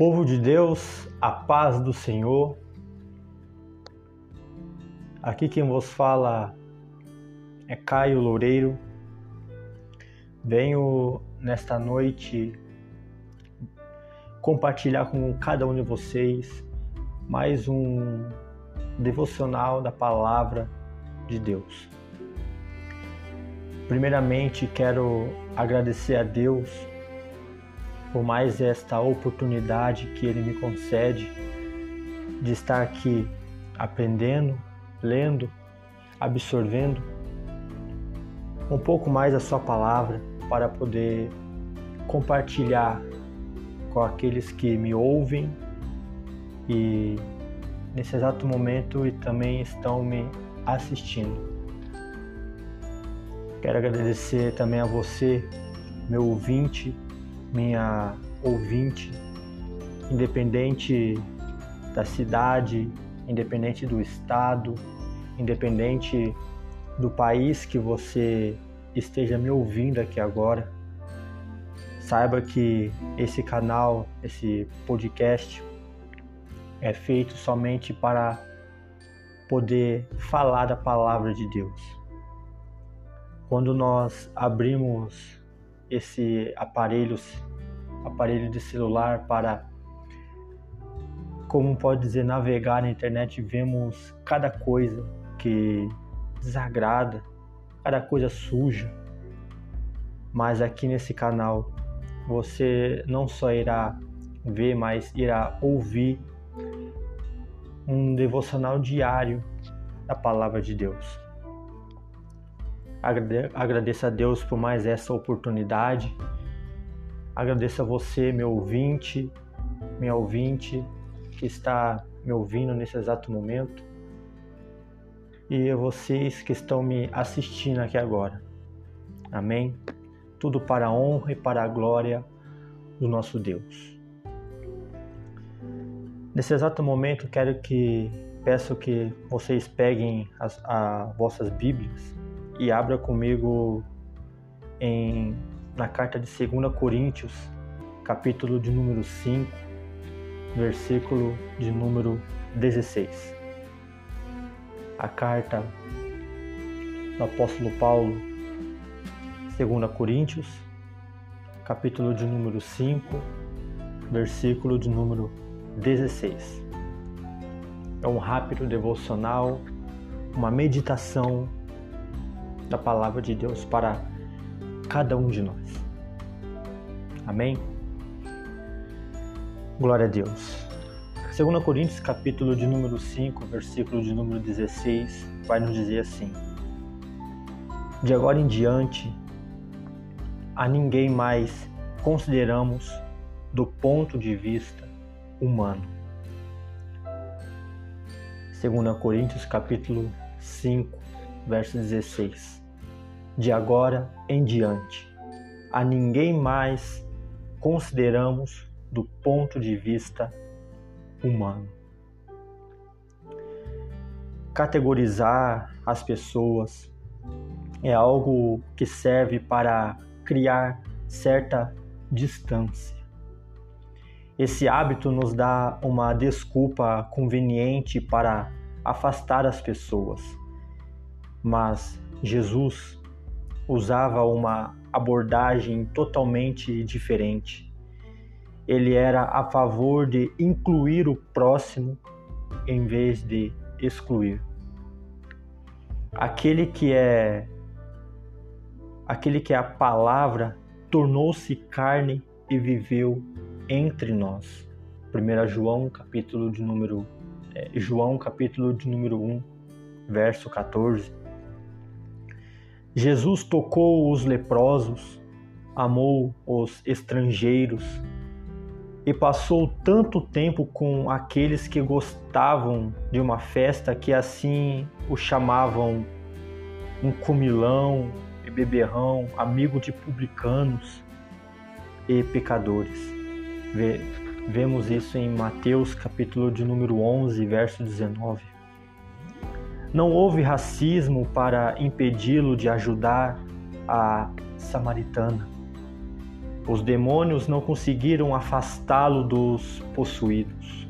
Povo de Deus, a paz do Senhor. Aqui quem vos fala é Caio Loureiro. Venho nesta noite compartilhar com cada um de vocês mais um devocional da palavra de Deus. Primeiramente, quero agradecer a Deus por mais esta oportunidade que Ele me concede de estar aqui aprendendo, lendo, absorvendo um pouco mais a Sua palavra para poder compartilhar com aqueles que me ouvem e nesse exato momento e também estão me assistindo. Quero agradecer também a você, meu ouvinte, minha ouvinte, independente da cidade, independente do estado, independente do país que você esteja me ouvindo aqui agora, saiba que esse canal, esse podcast é feito somente para poder falar da palavra de Deus. Quando nós abrimos esse aparelho, aparelho de celular para, como pode dizer, navegar na internet, vemos cada coisa que desagrada, cada coisa suja. Mas aqui nesse canal você não só irá ver, mas irá ouvir um devocional diário da palavra de Deus. Agradeço a Deus por mais essa oportunidade. Agradeço a você, meu ouvinte, minha ouvinte, que está me ouvindo nesse exato momento. E a vocês que estão me assistindo aqui agora. Amém? Tudo para a honra e para a glória do nosso Deus. Nesse exato momento, quero que peço que vocês peguem as a, vossas Bíblias e abra comigo em, na carta de 2 Coríntios, capítulo de número 5, versículo de número 16. A carta do apóstolo Paulo, 2 Coríntios, capítulo de número 5, versículo de número 16. É um rápido devocional, uma meditação da palavra de Deus para cada um de nós. Amém? Glória a Deus. 2 Coríntios, capítulo de número 5, versículo de número 16, vai nos dizer assim: De agora em diante, a ninguém mais consideramos do ponto de vista humano. 2 Coríntios, capítulo 5, verso 16 de agora em diante. A ninguém mais consideramos do ponto de vista humano. Categorizar as pessoas é algo que serve para criar certa distância. Esse hábito nos dá uma desculpa conveniente para afastar as pessoas. Mas Jesus usava uma abordagem totalmente diferente. Ele era a favor de incluir o próximo em vez de excluir. Aquele que é aquele que é a palavra tornou-se carne e viveu entre nós. 1 João capítulo de número é, João capítulo de número 1, verso 14. Jesus tocou os leprosos, amou os estrangeiros e passou tanto tempo com aqueles que gostavam de uma festa que assim o chamavam um comilão e beberrão, amigo de publicanos e pecadores. Vemos isso em Mateus capítulo de número 11, verso 19. Não houve racismo para impedi-lo de ajudar a samaritana. Os demônios não conseguiram afastá-lo dos possuídos.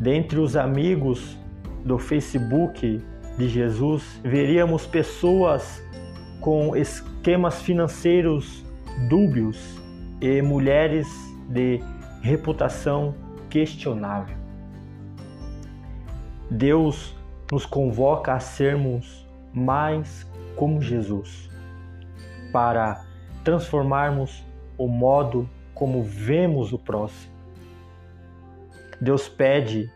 Dentre os amigos do Facebook de Jesus, veríamos pessoas com esquemas financeiros dúbios e mulheres de reputação questionável. Deus nos convoca a sermos mais como Jesus, para transformarmos o modo como vemos o próximo. Deus pede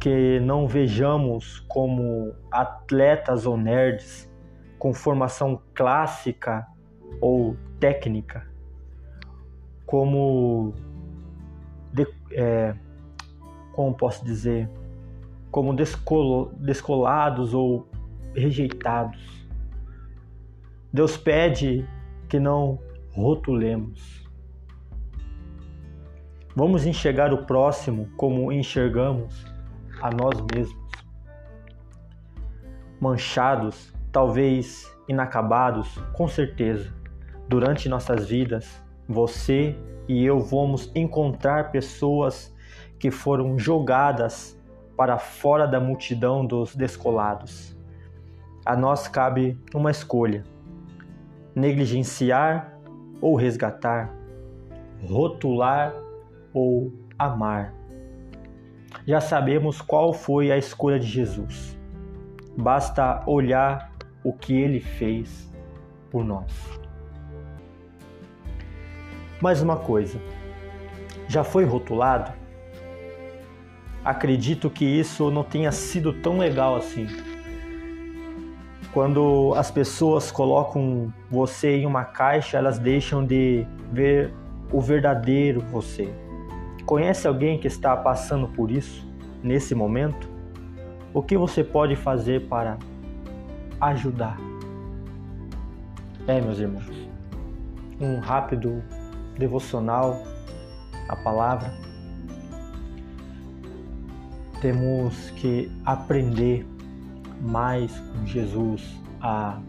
que não vejamos como atletas ou nerds com formação clássica ou técnica, como, de, é, como posso dizer, como descolo, descolados ou rejeitados. Deus pede que não rotulemos. Vamos enxergar o próximo como enxergamos a nós mesmos. Manchados, talvez inacabados, com certeza. Durante nossas vidas, você e eu vamos encontrar pessoas que foram jogadas para fora da multidão dos descolados. A nós cabe uma escolha: negligenciar ou resgatar, rotular ou amar. Já sabemos qual foi a escolha de Jesus. Basta olhar o que ele fez por nós. Mais uma coisa: já foi rotulado? Acredito que isso não tenha sido tão legal assim. Quando as pessoas colocam você em uma caixa, elas deixam de ver o verdadeiro você. Conhece alguém que está passando por isso nesse momento? O que você pode fazer para ajudar? É, meus irmãos, um rápido devocional, a palavra temos que aprender mais com Jesus a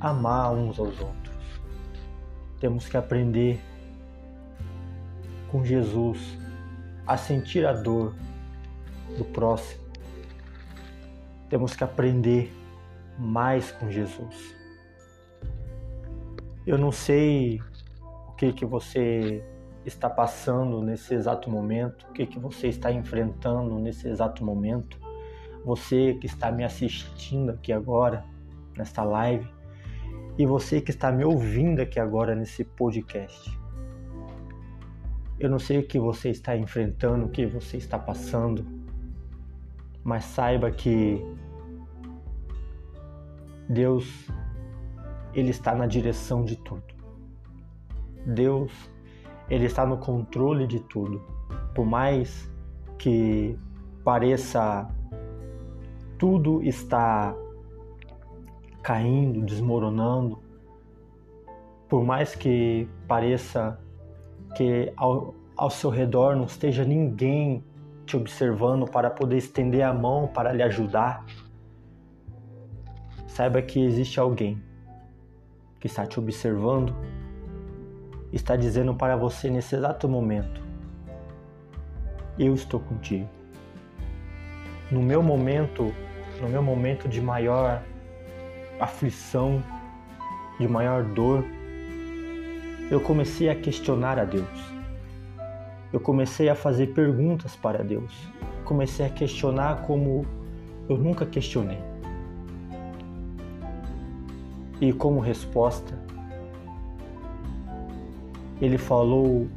amar uns aos outros. Temos que aprender com Jesus a sentir a dor do próximo. Temos que aprender mais com Jesus. Eu não sei o que que você está passando nesse exato momento, o que, que você está enfrentando nesse exato momento. Você que está me assistindo aqui agora, nesta live, e você que está me ouvindo aqui agora nesse podcast. Eu não sei o que você está enfrentando, o que você está passando, mas saiba que Deus, Ele está na direção de tudo. Deus ele está no controle de tudo. Por mais que pareça tudo está caindo, desmoronando, por mais que pareça que ao, ao seu redor não esteja ninguém te observando para poder estender a mão para lhe ajudar, saiba que existe alguém que está te observando está dizendo para você nesse exato momento: Eu estou contigo. No meu momento, no meu momento de maior aflição, de maior dor, eu comecei a questionar a Deus. Eu comecei a fazer perguntas para Deus. Comecei a questionar como eu nunca questionei. E como resposta, ele falou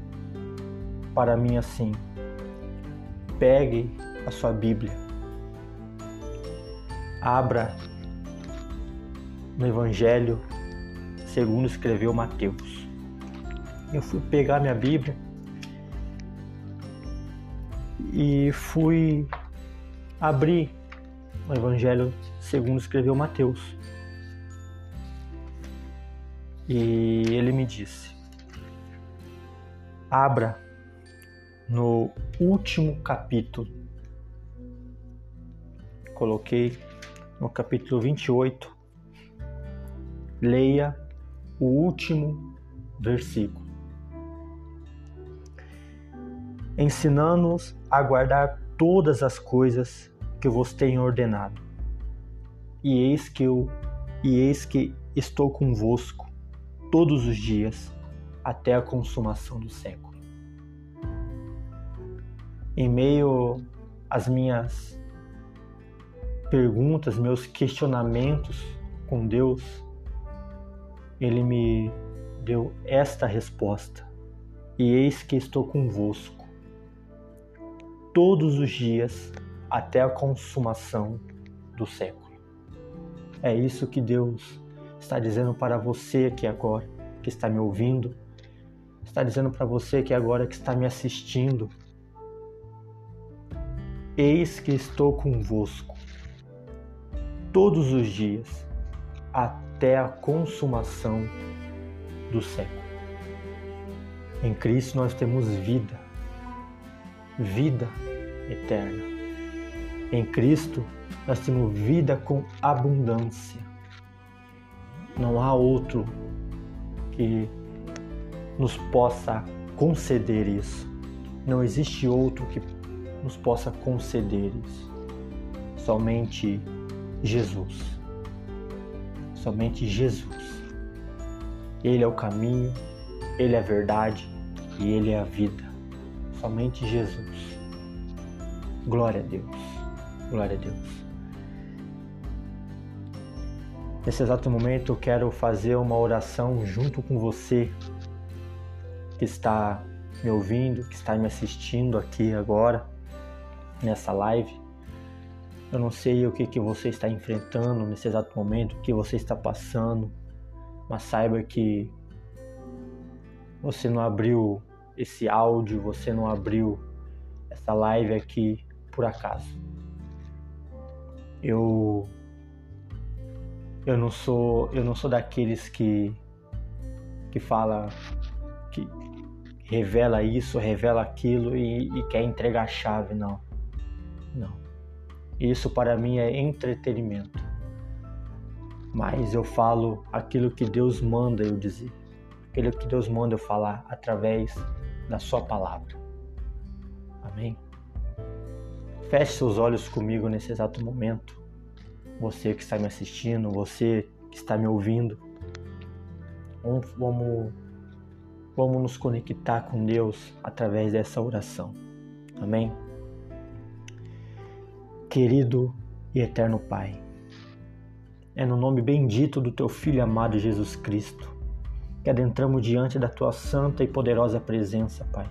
para mim assim: pegue a sua Bíblia, abra no Evangelho segundo escreveu Mateus. Eu fui pegar minha Bíblia e fui abrir o Evangelho segundo escreveu Mateus. E ele me disse: abra no último capítulo. Coloquei no capítulo 28. Leia o último versículo. Ensinando-os a guardar todas as coisas que eu vos tenho ordenado. E eis que eu e eis que estou convosco todos os dias até a consumação do século. Em meio às minhas perguntas, meus questionamentos com Deus, ele me deu esta resposta: E eis que estou convosco todos os dias até a consumação do século. É isso que Deus está dizendo para você aqui agora, que está me ouvindo, está dizendo para você que agora que está me assistindo. Eis que estou convosco todos os dias até a consumação do século. Em Cristo nós temos vida, vida eterna. Em Cristo nós temos vida com abundância. Não há outro que nos possa conceder isso. Não existe outro que nos possa conceder isso. Somente Jesus. Somente Jesus. Ele é o caminho, ele é a verdade e ele é a vida. Somente Jesus. Glória a Deus. Glória a Deus. Nesse exato momento eu quero fazer uma oração junto com você que está me ouvindo, que está me assistindo aqui agora nessa live. Eu não sei o que, que você está enfrentando nesse exato momento, o que você está passando, mas saiba que você não abriu esse áudio, você não abriu essa live aqui por acaso. Eu eu não sou eu não sou daqueles que que fala revela isso, revela aquilo e, e quer entregar a chave, não. Não. Isso para mim é entretenimento. Mas eu falo aquilo que Deus manda eu dizer, aquilo que Deus manda eu falar através da Sua palavra. Amém? Feche seus olhos comigo nesse exato momento. Você que está me assistindo, você que está me ouvindo. Vamos, vamos, vamos nos conectar com Deus através dessa oração. Amém? Querido e eterno Pai, é no nome bendito do Teu Filho amado Jesus Cristo que adentramos diante da Tua santa e poderosa presença, Pai,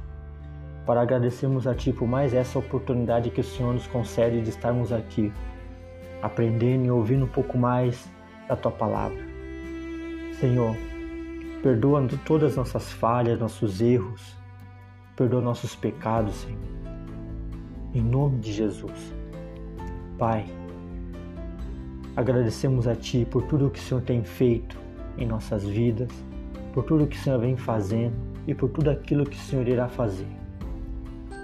para agradecermos a Ti por mais essa oportunidade que o Senhor nos concede de estarmos aqui, aprendendo e ouvindo um pouco mais da Tua palavra. Senhor, perdoa todas as nossas falhas, nossos erros, perdoa nossos pecados, Senhor. Em nome de Jesus. Pai, agradecemos a Ti por tudo que o Senhor tem feito em nossas vidas, por tudo que o Senhor vem fazendo e por tudo aquilo que o Senhor irá fazer.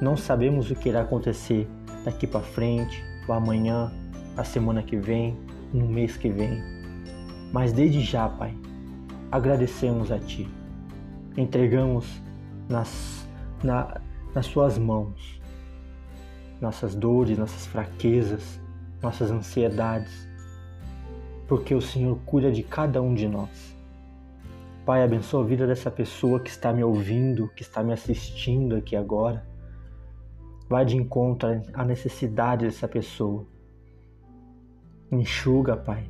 Não sabemos o que irá acontecer daqui para frente, ou amanhã, a semana que vem, no mês que vem. Mas desde já, Pai, agradecemos a Ti. Entregamos nas, na, nas Suas mãos nossas dores, nossas fraquezas, nossas ansiedades, porque o Senhor cuida de cada um de nós. Pai, abençoa a vida dessa pessoa que está me ouvindo, que está me assistindo aqui agora. Vai de encontro à necessidade dessa pessoa. Enxuga, Pai,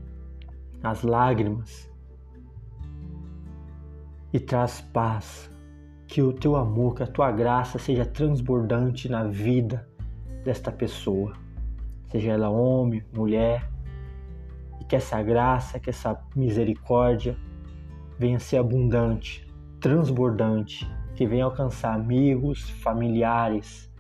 as lágrimas e traz paz. Que o teu amor, que a tua graça seja transbordante na vida desta pessoa seja ela homem, mulher, e que essa graça, que essa misericórdia venha ser abundante, transbordante, que venha alcançar amigos, familiares,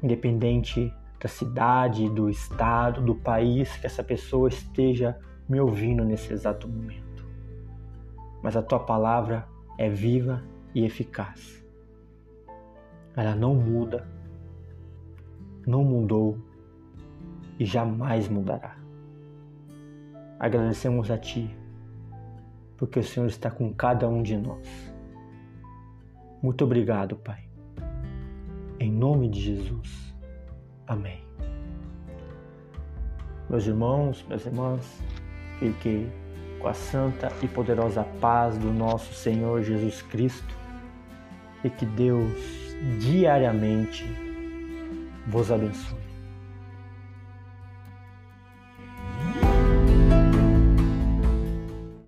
independente da cidade, do estado, do país que essa pessoa esteja me ouvindo nesse exato momento. Mas a tua palavra é viva e eficaz. Ela não muda, não mudou e jamais mudará. Agradecemos a Ti porque o Senhor está com cada um de nós. Muito obrigado, Pai. Em nome de Jesus. Amém. Meus irmãos, minhas irmãs, fique com a santa e poderosa paz do nosso Senhor Jesus Cristo e que Deus diariamente vos abençoe.